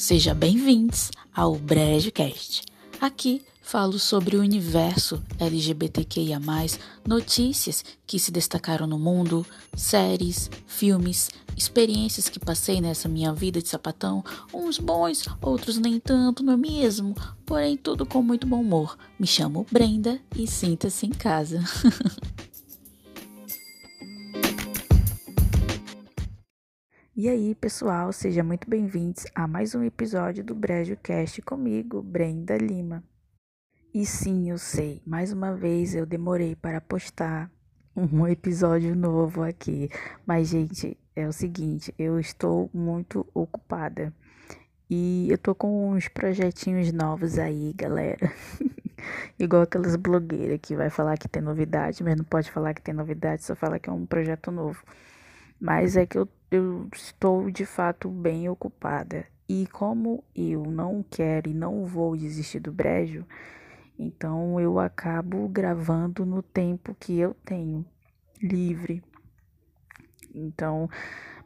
Sejam bem-vindos ao BrejoCast. Aqui falo sobre o universo LGBTQIA, notícias que se destacaram no mundo, séries, filmes, experiências que passei nessa minha vida de sapatão, uns bons, outros nem tanto, não é mesmo? Porém, tudo com muito bom humor. Me chamo Brenda e sinta-se em casa. E aí, pessoal, sejam muito bem-vindos a mais um episódio do Brejo Cast comigo, Brenda Lima. E sim, eu sei, mais uma vez eu demorei para postar um episódio novo aqui. Mas, gente, é o seguinte, eu estou muito ocupada. E eu tô com uns projetinhos novos aí, galera. Igual aquelas blogueiras que vai falar que tem novidade, mas não pode falar que tem novidade, só fala que é um projeto novo. Mas é que eu, eu estou de fato bem ocupada. E como eu não quero e não vou desistir do brejo, então eu acabo gravando no tempo que eu tenho livre. Então,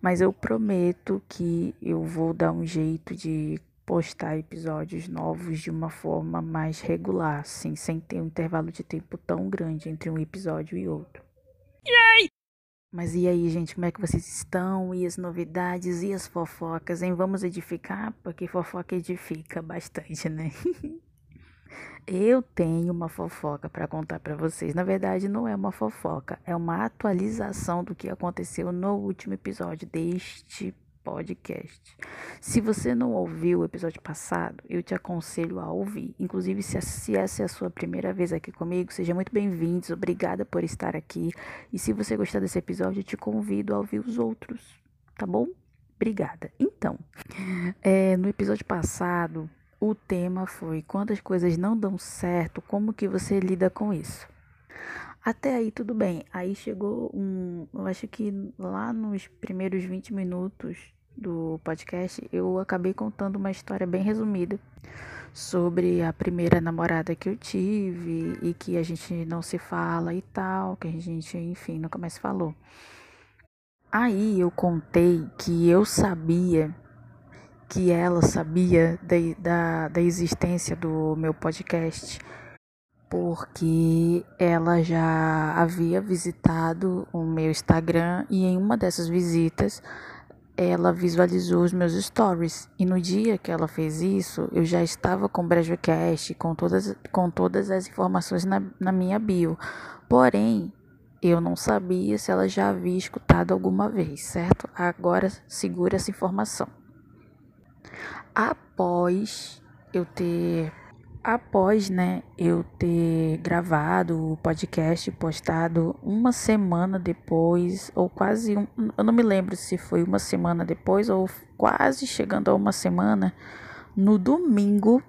mas eu prometo que eu vou dar um jeito de postar episódios novos de uma forma mais regular, assim, sem ter um intervalo de tempo tão grande entre um episódio e outro. Yay! Mas e aí, gente, como é que vocês estão? E as novidades e as fofocas, hein? Vamos edificar? Porque fofoca edifica bastante, né? Eu tenho uma fofoca para contar para vocês. Na verdade, não é uma fofoca, é uma atualização do que aconteceu no último episódio deste podcast. Se você não ouviu o episódio passado, eu te aconselho a ouvir. Inclusive, se, se essa é a sua primeira vez aqui comigo, seja muito bem-vindos. Obrigada por estar aqui. E se você gostar desse episódio, eu te convido a ouvir os outros, tá bom? Obrigada. Então, é, no episódio passado, o tema foi quando as coisas não dão certo, como que você lida com isso? Até aí tudo bem. Aí chegou um, eu acho que lá nos primeiros 20 minutos do podcast, eu acabei contando uma história bem resumida sobre a primeira namorada que eu tive e que a gente não se fala e tal, que a gente, enfim, nunca mais falou. Aí eu contei que eu sabia que ela sabia da, da, da existência do meu podcast porque ela já havia visitado o meu Instagram e em uma dessas visitas ela visualizou os meus stories. E no dia que ela fez isso, eu já estava com o BrejoCast, com todas, com todas as informações na, na minha bio. Porém, eu não sabia se ela já havia escutado alguma vez, certo? Agora segura essa informação. Após eu ter após, né, eu ter gravado o podcast, postado uma semana depois, ou quase um, eu não me lembro se foi uma semana depois ou quase chegando a uma semana, no domingo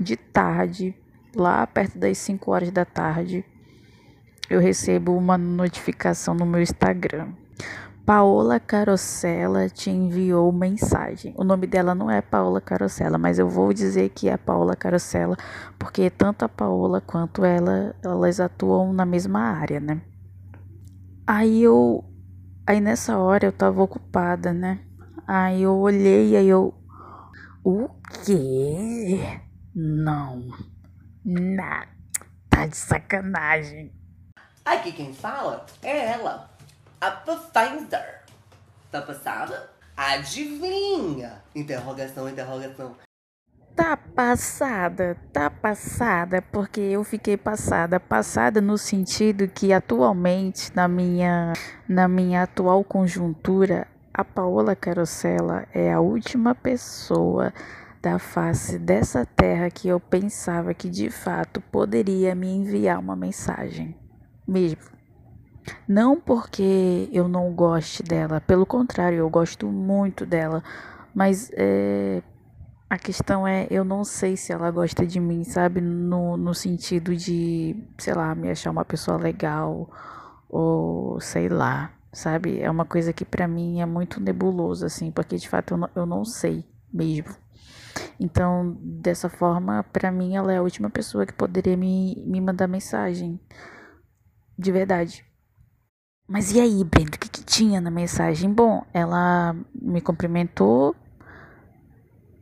de tarde, lá perto das 5 horas da tarde, eu recebo uma notificação no meu Instagram. Paola Carosella te enviou mensagem. O nome dela não é Paola Carosella, mas eu vou dizer que é Paola Carosella, porque tanto a Paola quanto ela, elas atuam na mesma área, né? Aí eu aí nessa hora eu tava ocupada, né? Aí eu olhei aí eu o quê? Não. Não. Tá de sacanagem. Aqui quem fala é ela a Pathfinder. Tá passada? Adivinha? Interrogação, interrogação. Tá passada, tá passada, porque eu fiquei passada, passada no sentido que atualmente na minha na minha atual conjuntura, a Paola Carosella é a última pessoa da face dessa terra que eu pensava que de fato poderia me enviar uma mensagem. Mesmo não porque eu não goste dela, pelo contrário, eu gosto muito dela, mas é, a questão é, eu não sei se ela gosta de mim, sabe? No, no sentido de, sei lá, me achar uma pessoa legal, ou sei lá, sabe? É uma coisa que para mim é muito nebuloso, assim, porque de fato eu não, eu não sei mesmo. Então, dessa forma, para mim, ela é a última pessoa que poderia me, me mandar mensagem. De verdade. Mas e aí, Brenda, o que, que tinha na mensagem? Bom, ela me cumprimentou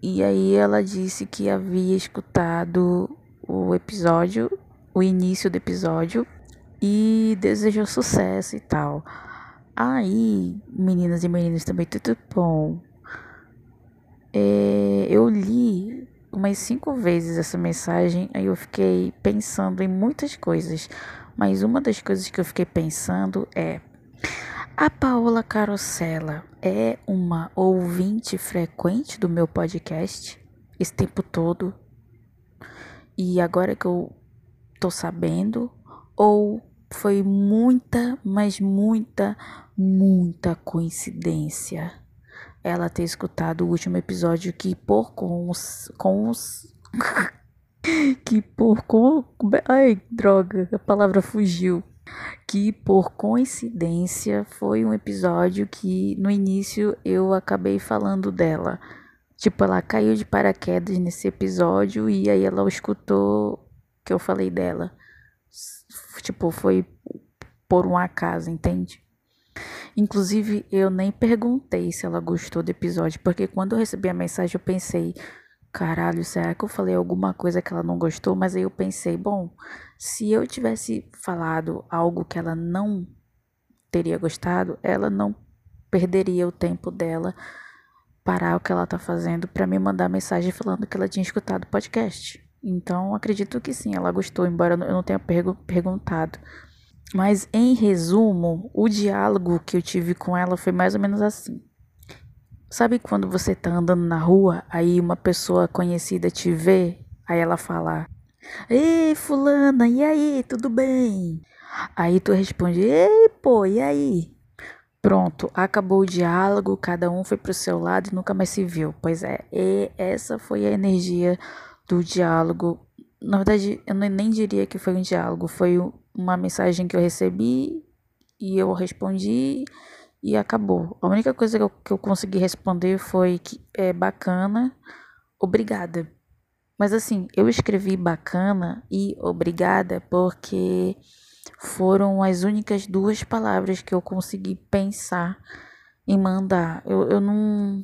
E aí ela disse que havia escutado o episódio, o início do episódio e desejou sucesso e tal. Aí, meninas e meninos também, tudo bom. É, eu li umas cinco vezes essa mensagem, aí eu fiquei pensando em muitas coisas. Mas uma das coisas que eu fiquei pensando é: a Paola Carosella é uma ouvinte frequente do meu podcast esse tempo todo? E agora que eu tô sabendo, ou foi muita, mas muita, muita coincidência ela ter escutado o último episódio que por com os, com os que por ai droga a palavra fugiu. Que por coincidência foi um episódio que no início eu acabei falando dela. Tipo ela caiu de paraquedas nesse episódio e aí ela escutou que eu falei dela. Tipo foi por um acaso entende? Inclusive, eu nem perguntei se ela gostou do episódio, porque quando eu recebi a mensagem eu pensei, caralho, será que eu falei alguma coisa que ela não gostou? Mas aí eu pensei, bom, se eu tivesse falado algo que ela não teria gostado, ela não perderia o tempo dela parar o que ela tá fazendo para me mandar mensagem falando que ela tinha escutado o podcast. Então, acredito que sim, ela gostou, embora eu não tenha pergu perguntado. Mas em resumo, o diálogo que eu tive com ela foi mais ou menos assim. Sabe quando você tá andando na rua, aí uma pessoa conhecida te vê, aí ela fala: "Ei, fulana, e aí, tudo bem?" Aí tu responde: "Ei, pô, e aí?" Pronto, acabou o diálogo, cada um foi pro seu lado e nunca mais se viu. Pois é, e essa foi a energia do diálogo. Na verdade, eu nem diria que foi um diálogo, foi uma mensagem que eu recebi e eu respondi e acabou. A única coisa que eu, que eu consegui responder foi que é bacana, obrigada. Mas assim, eu escrevi bacana e obrigada porque foram as únicas duas palavras que eu consegui pensar em mandar. Eu, eu não.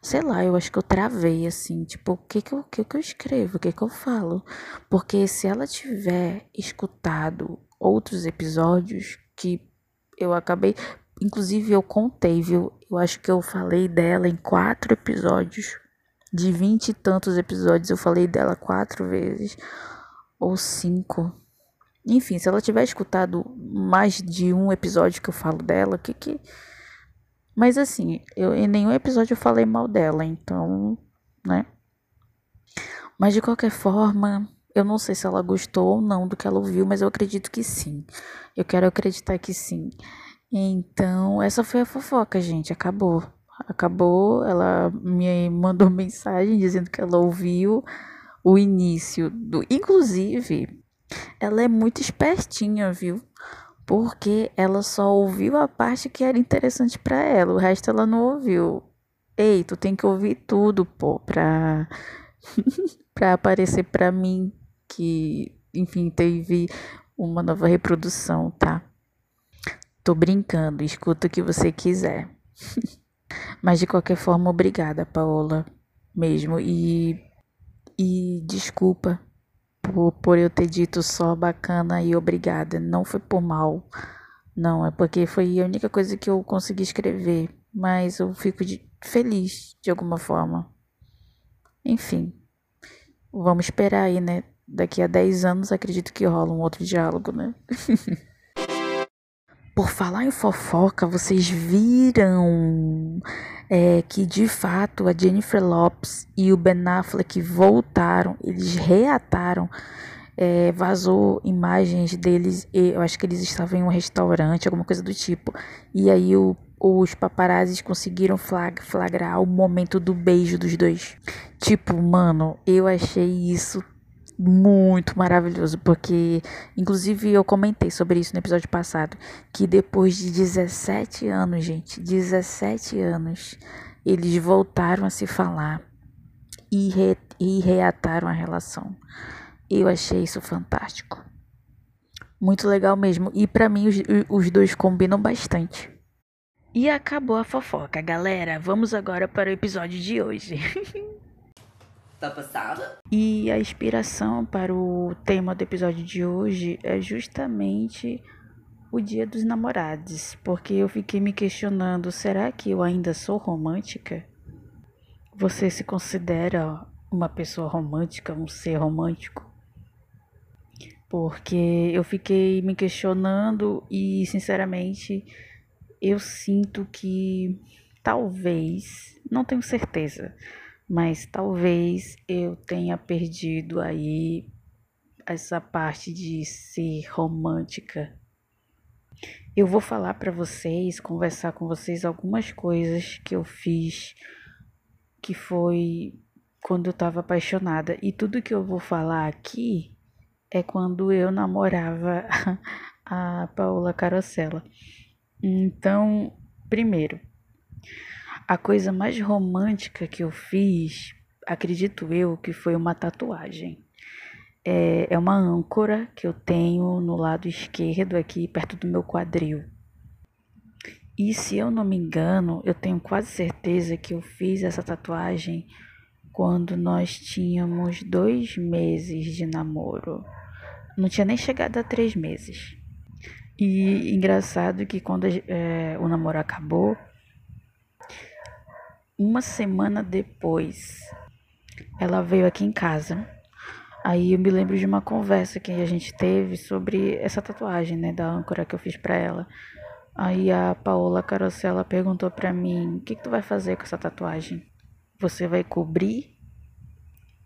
Sei lá, eu acho que eu travei assim, tipo, o que que eu, que que eu escrevo, o que que eu falo? Porque se ela tiver escutado outros episódios que eu acabei, inclusive eu contei, viu? Eu acho que eu falei dela em quatro episódios. De vinte e tantos episódios, eu falei dela quatro vezes. Ou cinco. Enfim, se ela tiver escutado mais de um episódio que eu falo dela, o que que mas assim, eu em nenhum episódio eu falei mal dela, então, né? Mas de qualquer forma, eu não sei se ela gostou ou não do que ela ouviu, mas eu acredito que sim. Eu quero acreditar que sim. Então, essa foi a fofoca, gente. Acabou. Acabou. Ela me mandou mensagem dizendo que ela ouviu o início do. Inclusive, ela é muito espertinha, viu? porque ela só ouviu a parte que era interessante para ela, o resto ela não ouviu. Ei, tu tem que ouvir tudo, pô, pra, pra aparecer pra mim que, enfim, teve uma nova reprodução, tá? Tô brincando, escuta o que você quiser. Mas de qualquer forma, obrigada, Paola, mesmo. E, e desculpa por, por eu ter dito só bacana e obrigada. Não foi por mal. Não, é porque foi a única coisa que eu consegui escrever. Mas eu fico de, feliz de alguma forma. Enfim. Vamos esperar aí, né? Daqui a 10 anos acredito que rola um outro diálogo, né? Por falar em fofoca, vocês viram é, que de fato a Jennifer Lopes e o Ben Affleck voltaram, eles reataram, é, vazou imagens deles, eu acho que eles estavam em um restaurante, alguma coisa do tipo, e aí o, os paparazzis conseguiram flag, flagrar o momento do beijo dos dois. Tipo, mano, eu achei isso muito maravilhoso, porque inclusive eu comentei sobre isso no episódio passado, que depois de 17 anos, gente, 17 anos, eles voltaram a se falar e, re, e reataram a relação. Eu achei isso fantástico. Muito legal mesmo. E para mim os, os dois combinam bastante. E acabou a fofoca, galera. Vamos agora para o episódio de hoje. Tá passada? E a inspiração para o tema do episódio de hoje é justamente o Dia dos Namorados, porque eu fiquei me questionando: será que eu ainda sou romântica? Você se considera uma pessoa romântica, um ser romântico? Porque eu fiquei me questionando e, sinceramente, eu sinto que talvez, não tenho certeza, mas talvez eu tenha perdido aí essa parte de ser romântica. Eu vou falar para vocês, conversar com vocês algumas coisas que eu fiz que foi quando eu estava apaixonada e tudo que eu vou falar aqui é quando eu namorava a Paula Carosella. Então, primeiro, a coisa mais romântica que eu fiz, acredito eu, que foi uma tatuagem. É, é uma âncora que eu tenho no lado esquerdo, aqui perto do meu quadril. E se eu não me engano, eu tenho quase certeza que eu fiz essa tatuagem quando nós tínhamos dois meses de namoro. Não tinha nem chegado a três meses. E engraçado que quando é, o namoro acabou, uma semana depois, ela veio aqui em casa. Aí eu me lembro de uma conversa que a gente teve sobre essa tatuagem, né, da âncora que eu fiz para ela. Aí a Paola Carosella perguntou para mim: "O que, que tu vai fazer com essa tatuagem? Você vai cobrir?"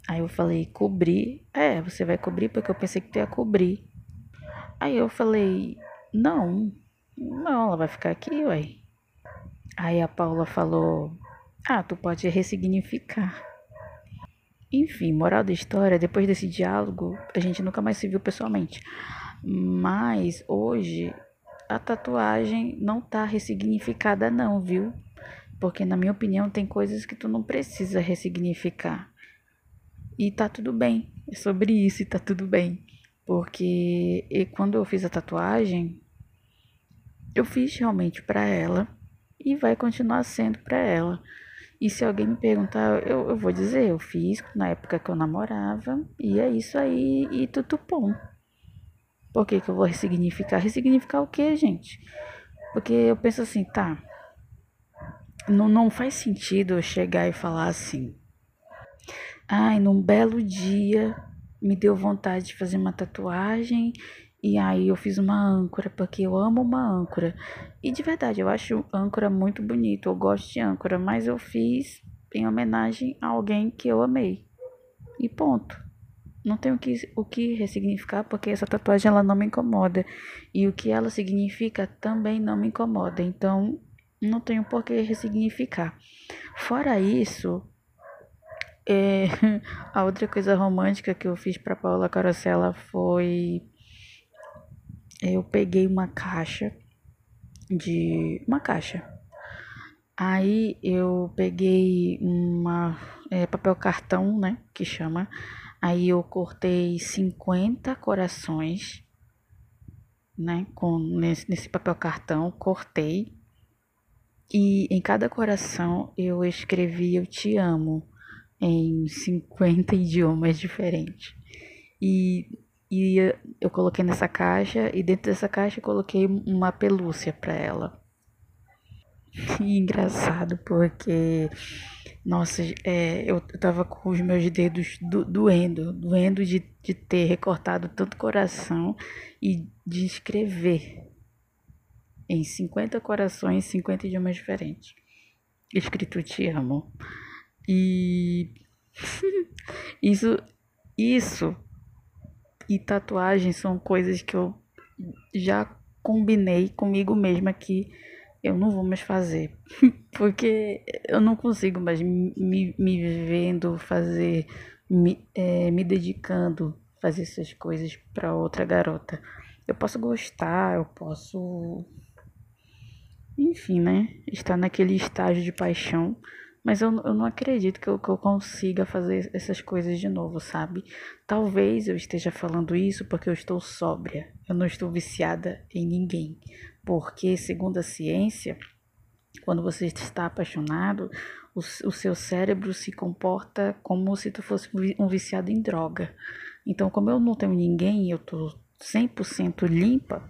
Aí eu falei: "Cobrir? É, você vai cobrir porque eu pensei que tu ia cobrir." Aí eu falei: "Não, não, ela vai ficar aqui, ué." Aí a Paula falou: ah, tu pode ressignificar. Enfim, moral da história, depois desse diálogo, a gente nunca mais se viu pessoalmente. Mas hoje a tatuagem não tá ressignificada não, viu? Porque na minha opinião tem coisas que tu não precisa ressignificar. E tá tudo bem. É sobre isso e tá tudo bem. Porque quando eu fiz a tatuagem, eu fiz realmente para ela e vai continuar sendo para ela. E se alguém me perguntar, eu, eu vou dizer, eu fiz na época que eu namorava, e é isso aí, e tutupom. Por que, que eu vou ressignificar? Ressignificar o quê, gente? Porque eu penso assim, tá. Não, não faz sentido eu chegar e falar assim. Ai, num belo dia me deu vontade de fazer uma tatuagem e aí eu fiz uma âncora, porque eu amo uma âncora. E de verdade, eu acho âncora muito bonito, eu gosto de âncora, mas eu fiz em homenagem a alguém que eu amei. E ponto. Não tenho que, o que ressignificar, porque essa tatuagem ela não me incomoda. E o que ela significa também não me incomoda. Então, não tenho por que ressignificar. Fora isso, é, a outra coisa romântica que eu fiz para Paula Carosella foi eu peguei uma caixa de uma caixa. Aí eu peguei uma é, papel cartão, né, que chama. Aí eu cortei 50 corações, né, com nesse, nesse papel cartão, cortei. E em cada coração eu escrevi eu te amo em 50 idiomas diferentes. E e eu coloquei nessa caixa e dentro dessa caixa coloquei uma pelúcia para ela. E engraçado porque, nossa, é, eu tava com os meus dedos do, doendo, doendo de, de ter recortado tanto coração e de escrever em 50 corações, 50 idiomas diferentes. Escrito te amo. E isso, isso e tatuagem são coisas que eu já combinei comigo mesma que eu não vou mais fazer. Porque eu não consigo mais me, me vendo fazer, me, é, me dedicando a fazer essas coisas para outra garota. Eu posso gostar, eu posso. Enfim, né? Estar naquele estágio de paixão mas eu, eu não acredito que eu, que eu consiga fazer essas coisas de novo, sabe? Talvez eu esteja falando isso porque eu estou sóbria. Eu não estou viciada em ninguém. Porque, segundo a ciência, quando você está apaixonado, o, o seu cérebro se comporta como se tu fosse um viciado em droga. Então, como eu não tenho ninguém, eu tô 100% limpa,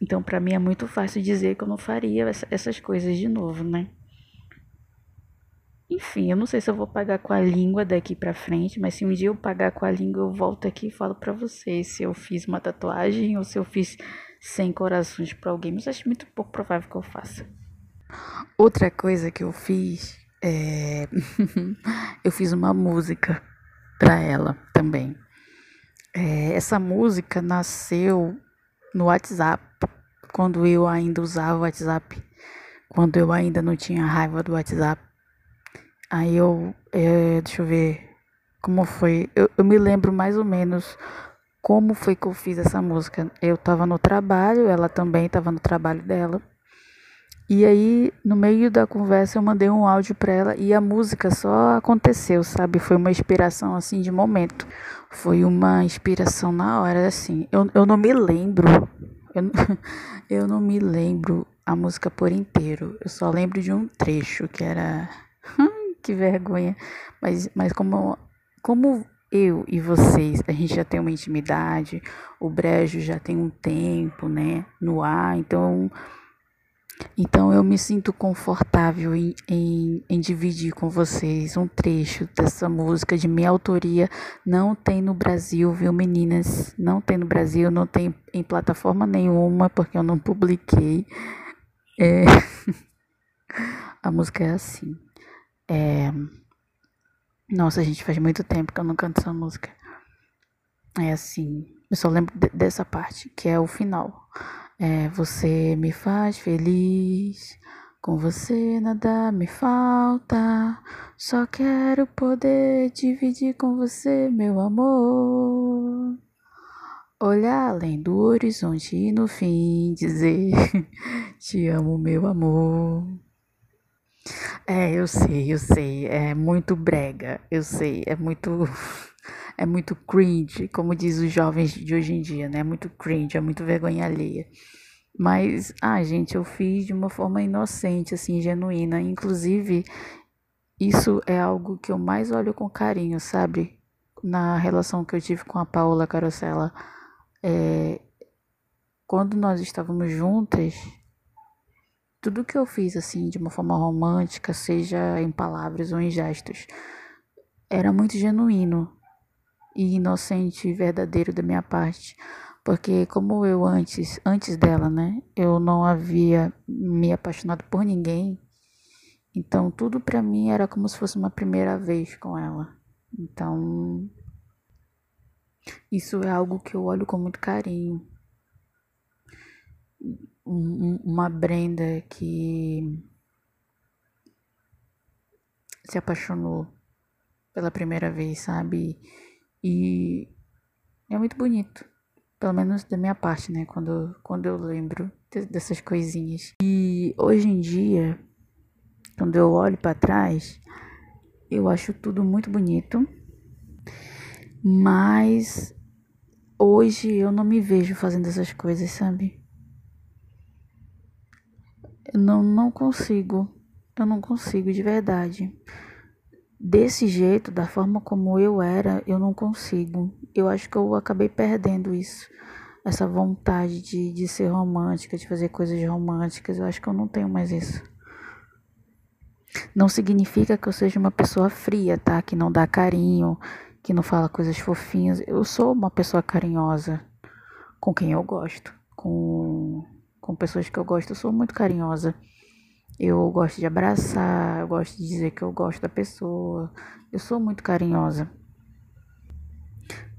então para mim é muito fácil dizer que eu não faria essas coisas de novo, né? Enfim, eu não sei se eu vou pagar com a língua daqui para frente, mas se um dia eu pagar com a língua, eu volto aqui e falo para vocês se eu fiz uma tatuagem ou se eu fiz 100 corações para alguém, mas acho muito pouco provável que eu faça. Outra coisa que eu fiz é eu fiz uma música para ela também. É, essa música nasceu no WhatsApp, quando eu ainda usava o WhatsApp, quando eu ainda não tinha raiva do WhatsApp. Aí eu, é, deixa eu ver como foi. Eu, eu me lembro mais ou menos como foi que eu fiz essa música. Eu tava no trabalho, ela também tava no trabalho dela. E aí, no meio da conversa, eu mandei um áudio para ela e a música só aconteceu, sabe? Foi uma inspiração assim de momento. Foi uma inspiração na hora, assim. Eu, eu não me lembro. Eu, eu não me lembro a música por inteiro. Eu só lembro de um trecho que era. Que vergonha. Mas, mas como, como eu e vocês, a gente já tem uma intimidade, o Brejo já tem um tempo, né? No ar, então então eu me sinto confortável em, em, em, dividir com vocês um trecho dessa música de minha autoria. Não tem no Brasil, viu, meninas? Não tem no Brasil, não tem em plataforma nenhuma, porque eu não publiquei. É... A música é assim. É... Nossa, gente, faz muito tempo que eu não canto essa música. É assim. Eu só lembro dessa parte, que é o final. É, você me faz feliz, com você nada me falta. Só quero poder dividir com você meu amor. Olhar além do horizonte e no fim dizer: Te amo, meu amor. É, eu sei, eu sei, é muito brega, eu sei, é muito é muito cringe, como diz os jovens de hoje em dia, né? É muito cringe, é muito vergonha alheia. Mas, ah, gente, eu fiz de uma forma inocente, assim, genuína. Inclusive, isso é algo que eu mais olho com carinho, sabe? Na relação que eu tive com a Paola Carosella. É, quando nós estávamos juntas, tudo que eu fiz, assim, de uma forma romântica, seja em palavras ou em gestos, era muito genuíno e inocente e verdadeiro da minha parte. Porque como eu antes, antes dela, né, eu não havia me apaixonado por ninguém. Então tudo para mim era como se fosse uma primeira vez com ela. Então isso é algo que eu olho com muito carinho. Uma Brenda que se apaixonou pela primeira vez, sabe? E é muito bonito. Pelo menos da minha parte, né? Quando, quando eu lembro dessas coisinhas. E hoje em dia, quando eu olho para trás, eu acho tudo muito bonito. Mas hoje eu não me vejo fazendo essas coisas, sabe? Eu não, não consigo. Eu não consigo de verdade desse jeito, da forma como eu era, eu não consigo. Eu acho que eu acabei perdendo isso. Essa vontade de, de ser romântica, de fazer coisas românticas. Eu acho que eu não tenho mais isso. Não significa que eu seja uma pessoa fria, tá? Que não dá carinho, que não fala coisas fofinhas. Eu sou uma pessoa carinhosa com quem eu gosto. Com, com pessoas que eu gosto, eu sou muito carinhosa. Eu gosto de abraçar, eu gosto de dizer que eu gosto da pessoa. Eu sou muito carinhosa.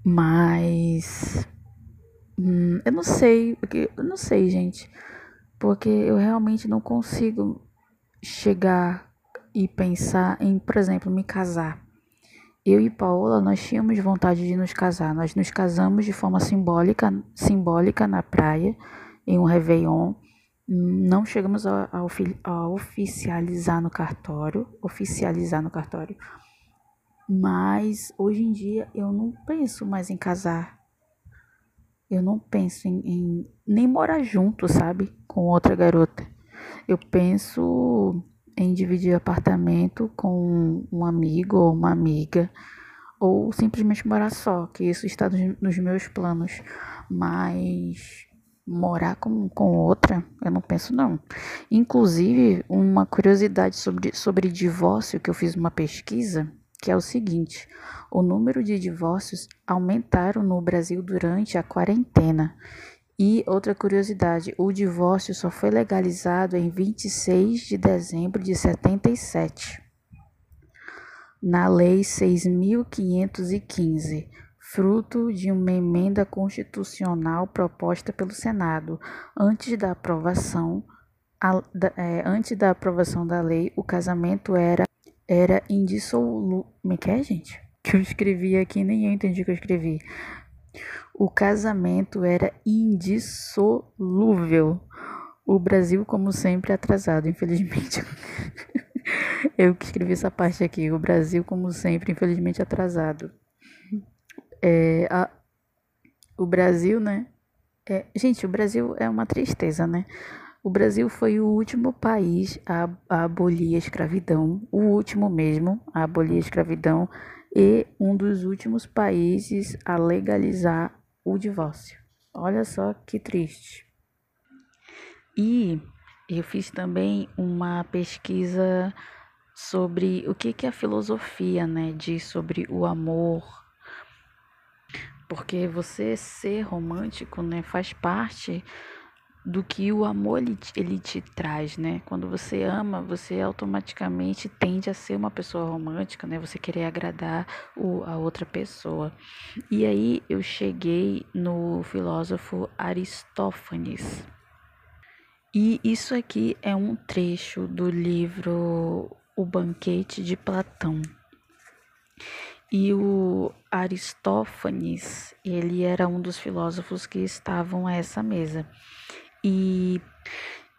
Mas hum, eu não sei, porque eu não sei, gente, porque eu realmente não consigo chegar e pensar em, por exemplo, me casar. Eu e Paola, nós tínhamos vontade de nos casar. Nós nos casamos de forma simbólica, simbólica na praia, em um Réveillon não chegamos a, a, a, oficializar no cartório, oficializar no cartório. Mas hoje em dia eu não penso mais em casar. Eu não penso em, em nem morar junto, sabe, com outra garota. Eu penso em dividir apartamento com um amigo ou uma amiga, ou simplesmente morar só, que isso está nos meus planos. Mas morar com, com outra, eu não penso não. Inclusive, uma curiosidade sobre, sobre divórcio, que eu fiz uma pesquisa, que é o seguinte: o número de divórcios aumentaram no Brasil durante a quarentena. E outra curiosidade, o divórcio só foi legalizado em 26 de dezembro de 77, na Lei 6.515 fruto de uma emenda constitucional proposta pelo Senado. Antes da aprovação, a, da, é, antes da aprovação da lei, o casamento era, era indissolúvel. Como é que é, gente? Que eu escrevi aqui, nem eu entendi o que eu escrevi. O casamento era indissolúvel. O Brasil, como sempre, atrasado, infelizmente. eu que escrevi essa parte aqui. O Brasil, como sempre, infelizmente atrasado é, a, o Brasil, né? É, gente, o Brasil é uma tristeza, né? O Brasil foi o último país a, a abolir a escravidão, o último mesmo a abolir a escravidão e um dos últimos países a legalizar o divórcio. Olha só que triste. E eu fiz também uma pesquisa sobre o que, que a filosofia né, diz sobre o amor, porque você ser romântico, né, faz parte do que o amor ele, ele te traz, né? Quando você ama, você automaticamente tende a ser uma pessoa romântica, né? Você querer agradar o, a outra pessoa. E aí eu cheguei no filósofo Aristófanes. E isso aqui é um trecho do livro O Banquete de Platão. E o Aristófanes, ele era um dos filósofos que estavam a essa mesa. E,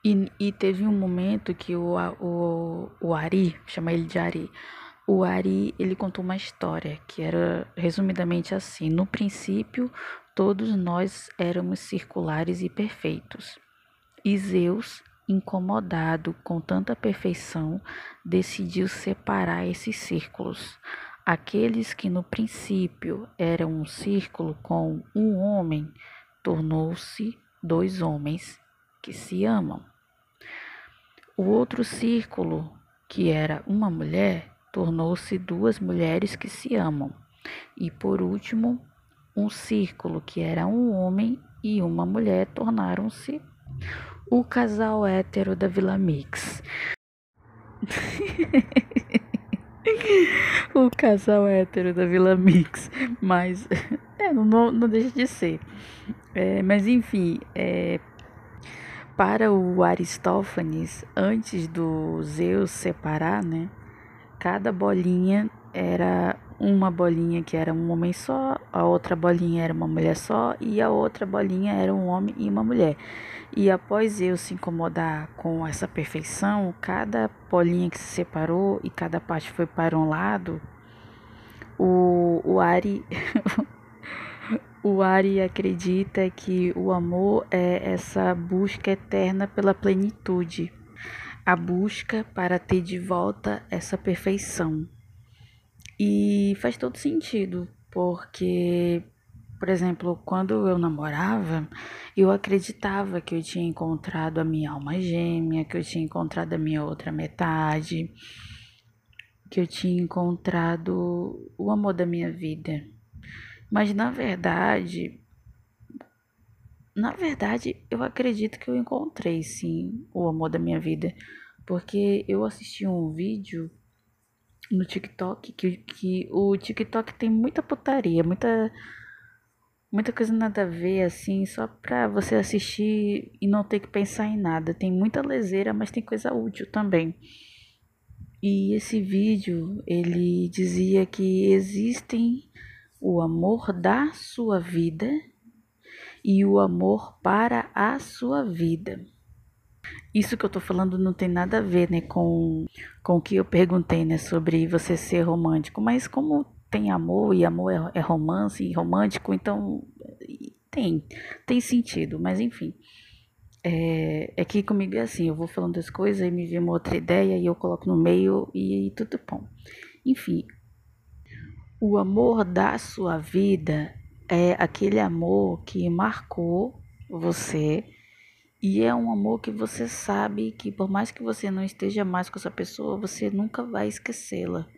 e, e teve um momento que o, o, o Ari, chama ele de Ari, o Ari, ele contou uma história que era resumidamente assim: no princípio, todos nós éramos circulares e perfeitos. E Zeus, incomodado com tanta perfeição, decidiu separar esses círculos. Aqueles que no princípio eram um círculo com um homem, tornou-se dois homens que se amam. O outro círculo, que era uma mulher, tornou-se duas mulheres que se amam. E por último, um círculo que era um homem e uma mulher tornaram-se o casal hétero da Vila Mix. o casal hétero da Vila Mix. Mas é, não, não deixa de ser. É, mas enfim, é, para o Aristófanes, antes do Zeus separar, né? Cada bolinha era uma bolinha que era um homem só, a outra bolinha era uma mulher só e a outra bolinha era um homem e uma mulher. E após eu se incomodar com essa perfeição, cada bolinha que se separou e cada parte foi para um lado, o, o Ari o Ari acredita que o amor é essa busca eterna pela plenitude, a busca para ter de volta essa perfeição. E faz todo sentido, porque, por exemplo, quando eu namorava, eu acreditava que eu tinha encontrado a minha alma gêmea, que eu tinha encontrado a minha outra metade, que eu tinha encontrado o amor da minha vida. Mas na verdade, na verdade, eu acredito que eu encontrei sim o amor da minha vida, porque eu assisti um vídeo no TikTok, que, que o TikTok tem muita putaria, muita muita coisa nada a ver assim, só pra você assistir e não ter que pensar em nada. Tem muita leseira, mas tem coisa útil também. E esse vídeo, ele dizia que existem o amor da sua vida e o amor para a sua vida. Isso que eu tô falando não tem nada a ver, né, com, com o que eu perguntei, né, sobre você ser romântico, mas como tem amor e amor é, é romance e romântico, então tem, tem sentido, mas enfim. É, é que comigo é assim, eu vou falando as coisas e me vem uma outra ideia e eu coloco no meio e, e tudo bom. Enfim, o amor da sua vida é aquele amor que marcou você e é um amor que você sabe que por mais que você não esteja mais com essa pessoa, você nunca vai esquecê-la.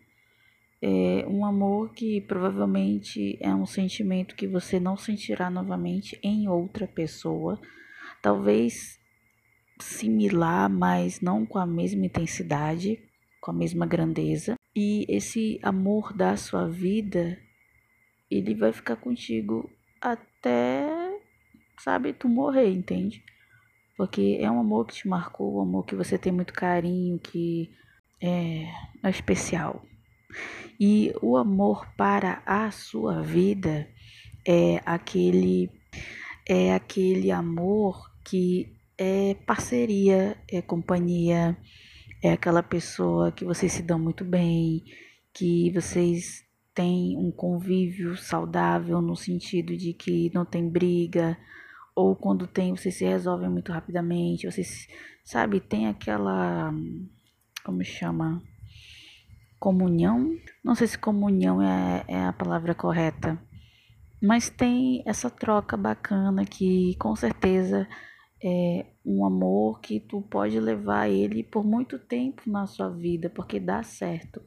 É um amor que provavelmente é um sentimento que você não sentirá novamente em outra pessoa. Talvez similar, mas não com a mesma intensidade, com a mesma grandeza. E esse amor da sua vida, ele vai ficar contigo até, sabe, tu morrer, entende? Porque é um amor que te marcou, um amor que você tem muito carinho, que é, é especial. E o amor para a sua vida é aquele é aquele amor que é parceria, é companhia, é aquela pessoa que vocês se dão muito bem, que vocês têm um convívio saudável no sentido de que não tem briga, ou quando tem, vocês se resolvem muito rapidamente, vocês, sabe, tem aquela, como chama? Comunhão? Não sei se comunhão é, é a palavra correta, mas tem essa troca bacana que com certeza é um amor que tu pode levar ele por muito tempo na sua vida, porque dá certo.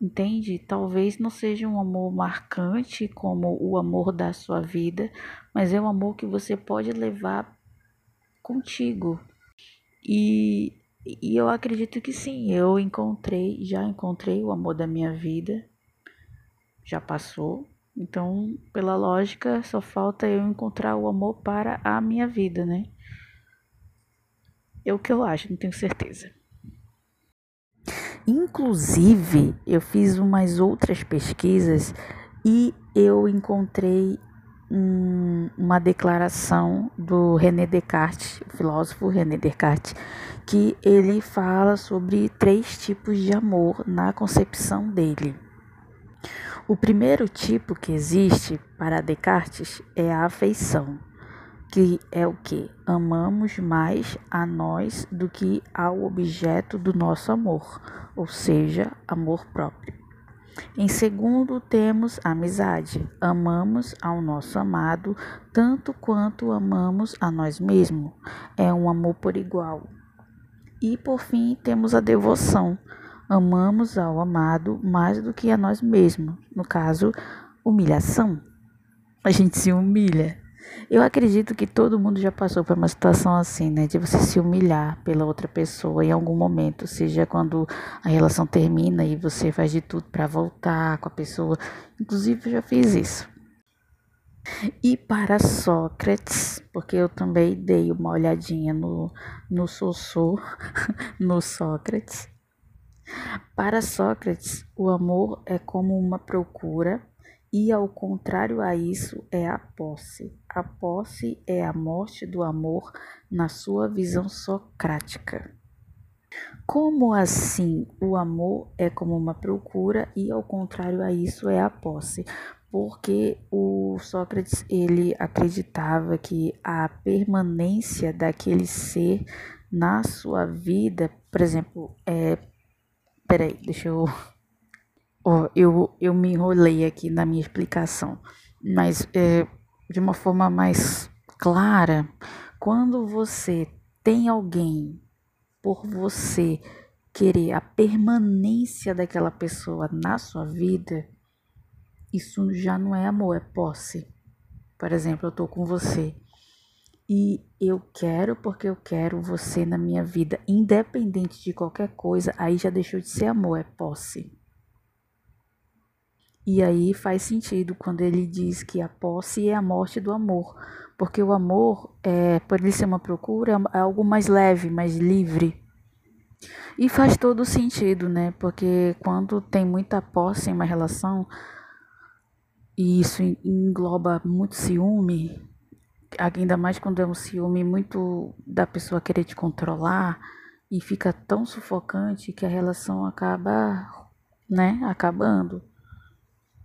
Entende? Talvez não seja um amor marcante como o amor da sua vida, mas é um amor que você pode levar contigo. E, e eu acredito que sim, eu encontrei, já encontrei o amor da minha vida, já passou. Então, pela lógica, só falta eu encontrar o amor para a minha vida, né? É o que eu acho, não tenho certeza. Inclusive, eu fiz umas outras pesquisas e eu encontrei um, uma declaração do René Descartes, o filósofo René Descartes, que ele fala sobre três tipos de amor na concepção dele. O primeiro tipo que existe para Descartes é a afeição que é o que? Amamos mais a nós do que ao objeto do nosso amor, ou seja, amor próprio. Em segundo, temos amizade. Amamos ao nosso amado tanto quanto amamos a nós mesmos. É um amor por igual. E por fim, temos a devoção. Amamos ao amado mais do que a nós mesmos. No caso, humilhação. A gente se humilha eu acredito que todo mundo já passou por uma situação assim, né? De você se humilhar pela outra pessoa em algum momento, seja quando a relação termina e você faz de tudo para voltar com a pessoa. Inclusive, eu já fiz isso. E para Sócrates, porque eu também dei uma olhadinha no, no Sossô, no Sócrates. Para Sócrates, o amor é como uma procura e ao contrário a isso é a posse. A posse é a morte do amor na sua visão socrática. Como assim o amor é como uma procura e ao contrário a isso é a posse? Porque o Sócrates ele acreditava que a permanência daquele ser na sua vida, por exemplo, é peraí, deixa eu Ó, eu, eu me enrolei aqui na minha explicação, mas é, de uma forma mais clara, quando você tem alguém por você querer a permanência daquela pessoa na sua vida, isso já não é amor, é posse. Por exemplo, eu tô com você e eu quero porque eu quero você na minha vida, independente de qualquer coisa, aí já deixou de ser amor, é posse. E aí faz sentido quando ele diz que a posse é a morte do amor, porque o amor, é, por ele ser uma procura, é algo mais leve, mais livre. E faz todo sentido, né? Porque quando tem muita posse em uma relação, e isso engloba muito ciúme, ainda mais quando é um ciúme muito da pessoa querer te controlar, e fica tão sufocante que a relação acaba, né, acabando.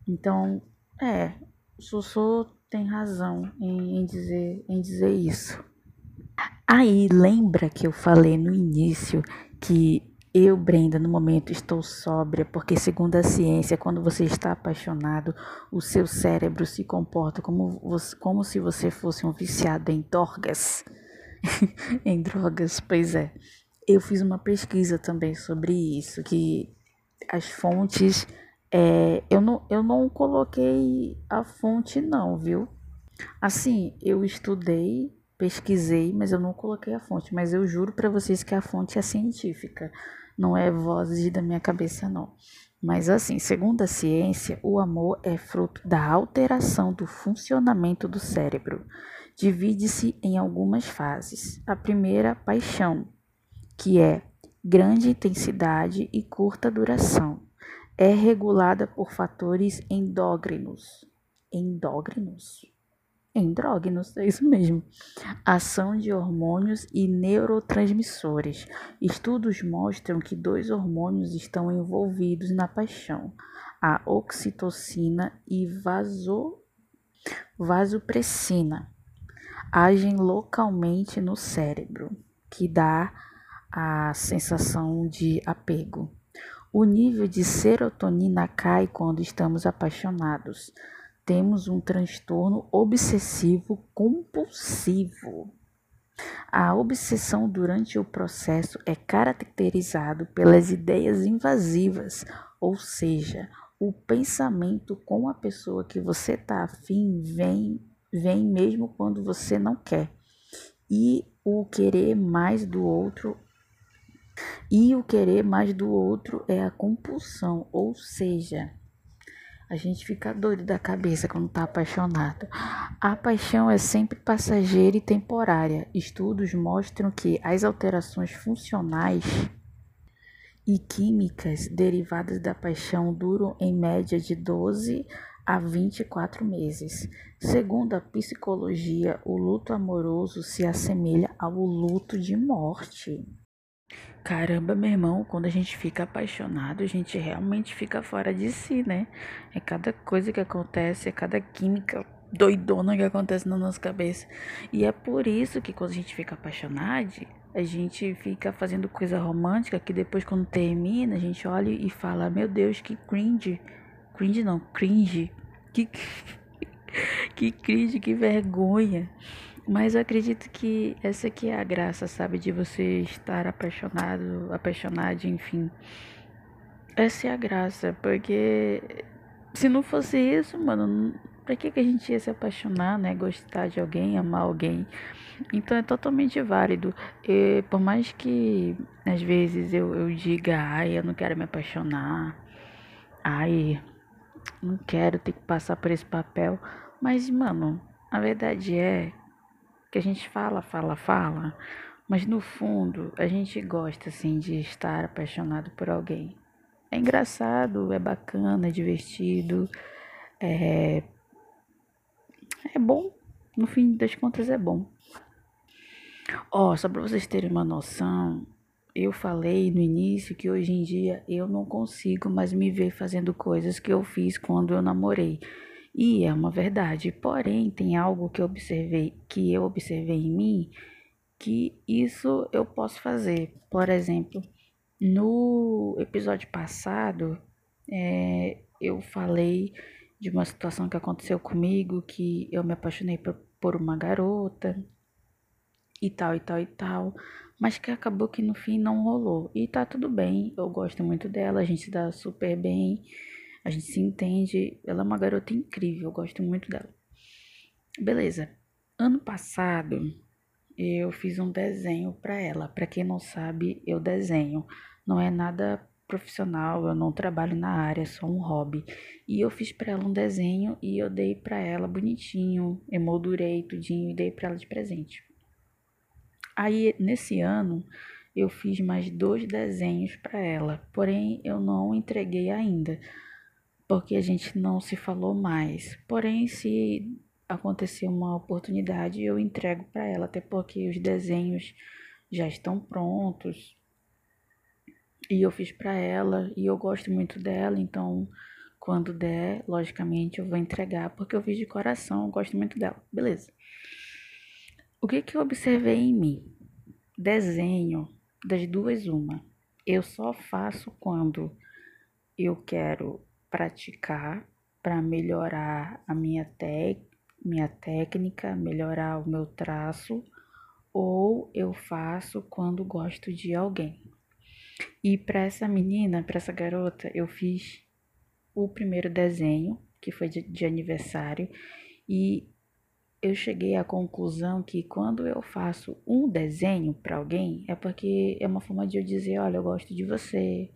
Então, é, Sossô tem razão em, em, dizer, em dizer isso. Aí, lembra que eu falei no início que eu, Brenda, no momento estou sóbria, porque segundo a ciência, quando você está apaixonado, o seu cérebro se comporta como, você, como se você fosse um viciado em drogas. em drogas, pois é. Eu fiz uma pesquisa também sobre isso, que as fontes, é, eu, não, eu não coloquei a fonte não, viu? Assim, eu estudei, pesquisei, mas eu não coloquei a fonte, mas eu juro para vocês que a fonte é científica não é vozes da minha cabeça, não. Mas assim, segundo a ciência, o amor é fruto da alteração do funcionamento do cérebro. Divide-se em algumas fases. A primeira, paixão, que é grande intensidade e curta duração. É regulada por fatores endócrinos. Endócrinos? Endógenos, é isso mesmo. Ação de hormônios e neurotransmissores. Estudos mostram que dois hormônios estão envolvidos na paixão: a oxitocina e vaso, vasopressina. Agem localmente no cérebro, que dá a sensação de apego. O nível de serotonina cai quando estamos apaixonados temos um transtorno obsessivo compulsivo. A obsessão durante o processo é caracterizado pelas ideias invasivas, ou seja, o pensamento com a pessoa que você está afim vem, vem mesmo quando você não quer. E o querer mais do outro e o querer mais do outro é a compulsão, ou seja, a gente fica doido da cabeça quando tá apaixonado. A paixão é sempre passageira e temporária. Estudos mostram que as alterações funcionais e químicas derivadas da paixão duram em média de 12 a 24 meses. Segundo a psicologia, o luto amoroso se assemelha ao luto de morte. Caramba, meu irmão, quando a gente fica apaixonado, a gente realmente fica fora de si, né? É cada coisa que acontece, é cada química doidona que acontece na nossa cabeça. E é por isso que quando a gente fica apaixonado, a gente fica fazendo coisa romântica que depois quando termina, a gente olha e fala: "Meu Deus, que cringe". Cringe não, cringe. Que que cringe, que vergonha. Mas eu acredito que essa aqui é a graça, sabe? De você estar apaixonado, apaixonado, enfim. Essa é a graça, porque se não fosse isso, mano, pra que, que a gente ia se apaixonar, né? Gostar de alguém, amar alguém. Então é totalmente válido. E por mais que às vezes eu, eu diga, ai, eu não quero me apaixonar, ai, não quero ter que passar por esse papel. Mas, mano, a verdade é que a gente fala, fala, fala, mas no fundo a gente gosta assim de estar apaixonado por alguém. É engraçado, é bacana, é divertido, é é bom, no fim das contas é bom. Ó, oh, só para vocês terem uma noção, eu falei no início que hoje em dia eu não consigo mais me ver fazendo coisas que eu fiz quando eu namorei. E é uma verdade. Porém, tem algo que eu observei, que eu observei em mim, que isso eu posso fazer. Por exemplo, no episódio passado, é, eu falei de uma situação que aconteceu comigo, que eu me apaixonei por, por uma garota e tal e tal e tal, mas que acabou que no fim não rolou. E tá tudo bem, eu gosto muito dela, a gente se dá super bem. A gente se entende. Ela é uma garota incrível, eu gosto muito dela. Beleza. Ano passado eu fiz um desenho para ela. Para quem não sabe, eu desenho. Não é nada profissional, eu não trabalho na área, é só um hobby. E eu fiz para ela um desenho e eu dei para ela bonitinho, emoldurei tudinho e dei para ela de presente. Aí nesse ano eu fiz mais dois desenhos para ela, porém eu não entreguei ainda porque a gente não se falou mais. Porém, se acontecer uma oportunidade, eu entrego para ela, até porque os desenhos já estão prontos. E eu fiz para ela e eu gosto muito dela, então quando der, logicamente eu vou entregar, porque eu fiz de coração, eu gosto muito dela. Beleza. O que, que eu observei em mim? Desenho das duas, uma. Eu só faço quando eu quero praticar para melhorar a minha, te minha técnica, melhorar o meu traço, ou eu faço quando gosto de alguém. E para essa menina, para essa garota, eu fiz o primeiro desenho, que foi de, de aniversário, e eu cheguei à conclusão que quando eu faço um desenho para alguém, é porque é uma forma de eu dizer, olha, eu gosto de você,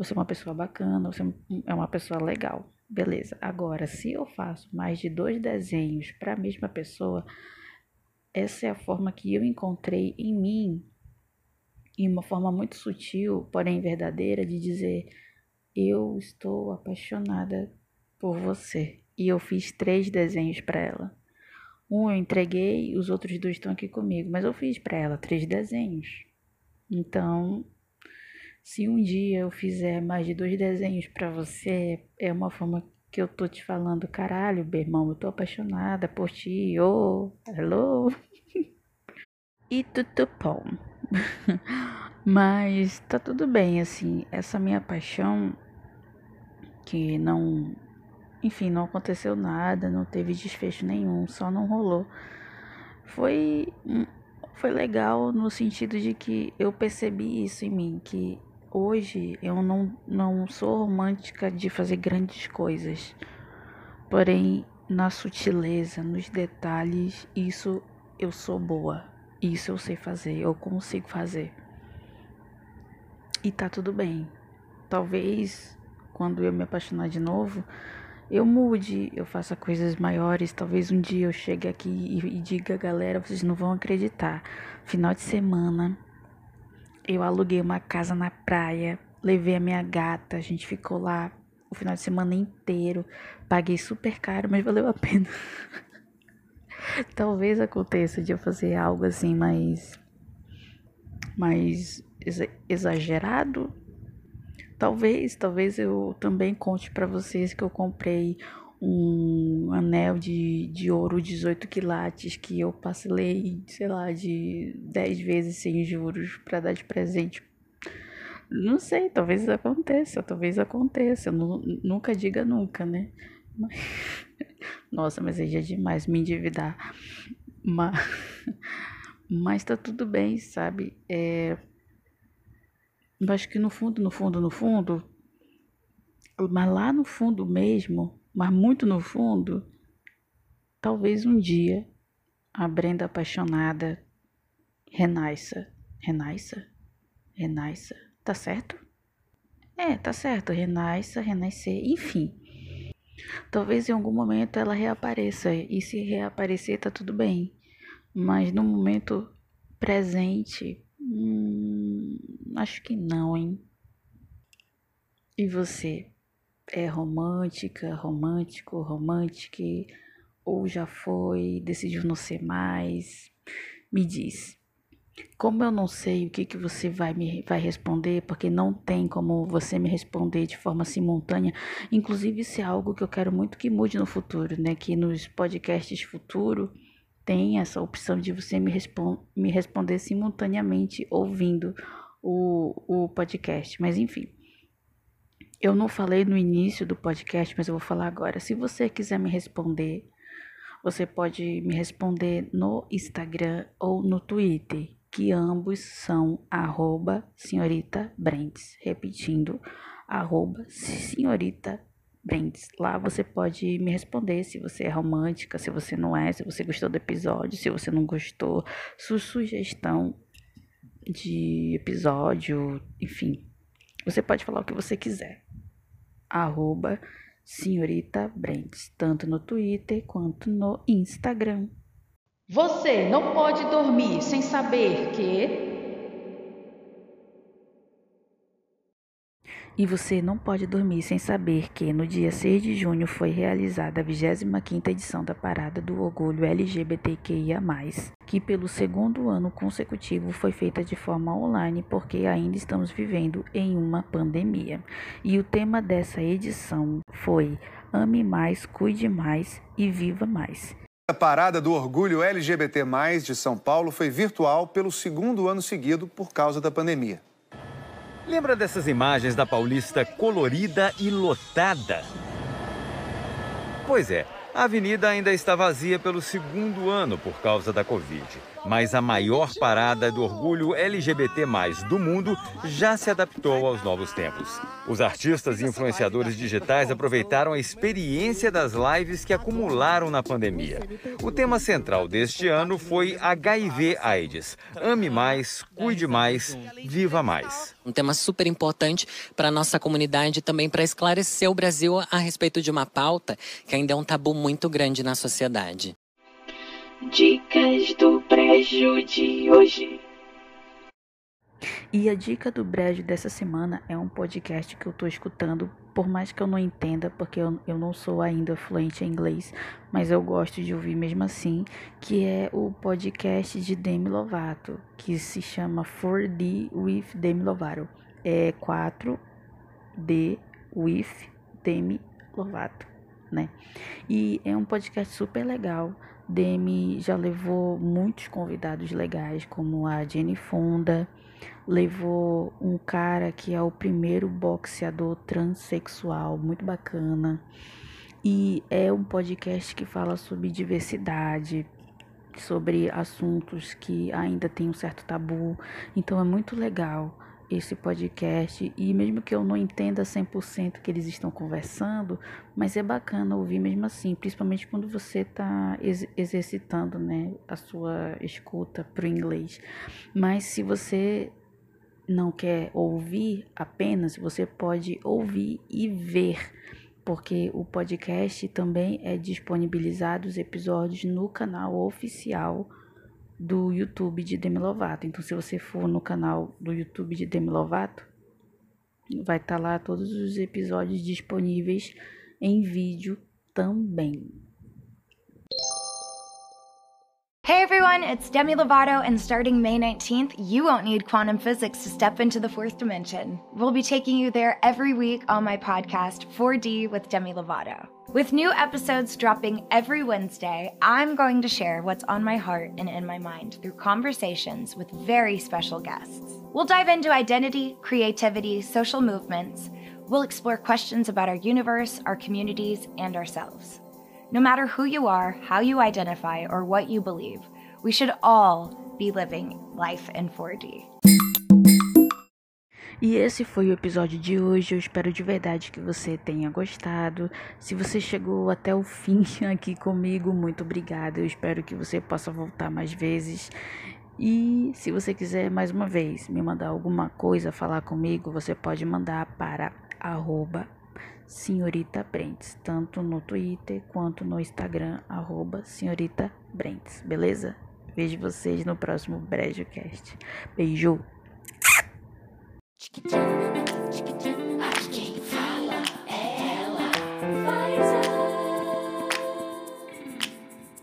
você é uma pessoa bacana, você é uma pessoa legal. Beleza. Agora, se eu faço mais de dois desenhos para a mesma pessoa, essa é a forma que eu encontrei em mim, e uma forma muito sutil, porém verdadeira, de dizer: eu estou apaixonada por você. E eu fiz três desenhos para ela. Um eu entreguei, os outros dois estão aqui comigo, mas eu fiz para ela três desenhos. Então, se um dia eu fizer mais de dois desenhos para você, é uma forma que eu tô te falando, caralho, meu irmão, eu tô apaixonada por ti, oh, hello. e tudo bom. Mas tá tudo bem, assim, essa minha paixão que não enfim, não aconteceu nada, não teve desfecho nenhum, só não rolou. Foi foi legal no sentido de que eu percebi isso em mim, que hoje eu não, não sou romântica de fazer grandes coisas. Porém, na sutileza, nos detalhes, isso eu sou boa. Isso eu sei fazer, eu consigo fazer. E tá tudo bem. Talvez quando eu me apaixonar de novo, eu mude, eu faça coisas maiores. Talvez um dia eu chegue aqui e, e diga, galera, vocês não vão acreditar. Final de semana, eu aluguei uma casa na praia, levei a minha gata, a gente ficou lá o final de semana inteiro. Paguei super caro, mas valeu a pena. Talvez aconteça de eu fazer algo assim mais mais exagerado, Talvez, talvez eu também conte para vocês que eu comprei um anel de, de ouro 18 quilates que eu parcelei, sei lá, de 10 vezes sem juros para dar de presente. Não sei, talvez aconteça, talvez aconteça. nunca diga nunca, né? Mas, nossa, mas aí é demais me endividar. Mas, mas tá tudo bem, sabe? É, eu acho que no fundo, no fundo, no fundo, mas lá no fundo mesmo, mas muito no fundo, talvez um dia a Brenda apaixonada renasça. Renasça? Renasça. Tá certo? É, tá certo. Renasça, renascer, enfim. Talvez em algum momento ela reapareça. E se reaparecer, tá tudo bem. Mas no momento presente, Hum, acho que não, hein? E você? É romântica, romântico, romântica? Ou já foi, decidiu não ser mais? Me diz. Como eu não sei o que, que você vai me vai responder, porque não tem como você me responder de forma simultânea, inclusive isso é algo que eu quero muito que mude no futuro, né? Que nos podcasts futuro tem essa opção de você me, respon me responder simultaneamente ouvindo o, o podcast. Mas enfim, eu não falei no início do podcast, mas eu vou falar agora. Se você quiser me responder, você pode me responder no Instagram ou no Twitter, que ambos são arroba senhorita. Repetindo, arroba senhorita. Lá você pode me responder se você é romântica, se você não é, se você gostou do episódio, se você não gostou, sua sugestão de episódio, enfim. Você pode falar o que você quiser. Arroba Senhorita Brands, tanto no Twitter quanto no Instagram. Você não pode dormir sem saber que E você não pode dormir sem saber que no dia 6 de junho foi realizada a 25ª edição da Parada do Orgulho LGBTQIA+, que pelo segundo ano consecutivo foi feita de forma online porque ainda estamos vivendo em uma pandemia. E o tema dessa edição foi Ame mais, cuide mais e viva mais. A parada do orgulho LGBT+, de São Paulo foi virtual pelo segundo ano seguido por causa da pandemia. Lembra dessas imagens da Paulista colorida e lotada? Pois é, a avenida ainda está vazia pelo segundo ano por causa da Covid mas a maior parada do orgulho LGBT do mundo já se adaptou aos novos tempos. Os artistas e influenciadores digitais aproveitaram a experiência das lives que acumularam na pandemia. O tema central deste ano foi HIV/AIDS. Ame mais, cuide mais, viva mais. Um tema super importante para a nossa comunidade também para esclarecer o Brasil a respeito de uma pauta que ainda é um tabu muito grande na sociedade. Dicas do Brejo de hoje. E a dica do Brejo dessa semana é um podcast que eu tô escutando, por mais que eu não entenda, porque eu, eu não sou ainda fluente em inglês, mas eu gosto de ouvir mesmo assim, que é o podcast de Demi Lovato, que se chama 4D with Demi Lovato. É 4D with Demi Lovato, né? E é um podcast super legal Demi já levou muitos convidados legais, como a Jenny Fonda, levou um cara que é o primeiro boxeador transexual, muito bacana. E é um podcast que fala sobre diversidade, sobre assuntos que ainda tem um certo tabu. Então é muito legal esse podcast e mesmo que eu não entenda 100% que eles estão conversando, mas é bacana ouvir mesmo assim, principalmente quando você está ex exercitando, né, a sua escuta para o inglês. Mas se você não quer ouvir apenas, você pode ouvir e ver, porque o podcast também é disponibilizado os episódios no canal oficial do YouTube de Demi Lovato. Então, se você for no canal do YouTube de Demi Lovato, vai estar tá lá todos os episódios disponíveis em vídeo também. Hey everyone, it's Demi Lovato, and starting May 19th, you won't need quantum physics to step into the fourth dimension. We'll be taking you there every week on my podcast, 4D with Demi Lovato. With new episodes dropping every Wednesday, I'm going to share what's on my heart and in my mind through conversations with very special guests. We'll dive into identity, creativity, social movements. We'll explore questions about our universe, our communities, and ourselves. No matter who you are, how you identify, or what you believe, we should all be living life in 4D. E esse foi o episódio de hoje. Eu espero de verdade que você tenha gostado. Se você chegou até o fim aqui comigo, muito obrigada. Eu espero que você possa voltar mais vezes. E se você quiser mais uma vez me mandar alguma coisa, falar comigo, você pode mandar para arroba Senhorita Brentes, tanto no Twitter quanto no Instagram, arroba Senhorita Brentes, beleza? Vejo vocês no próximo BrejoCast. Beijo! Quem fala é ela,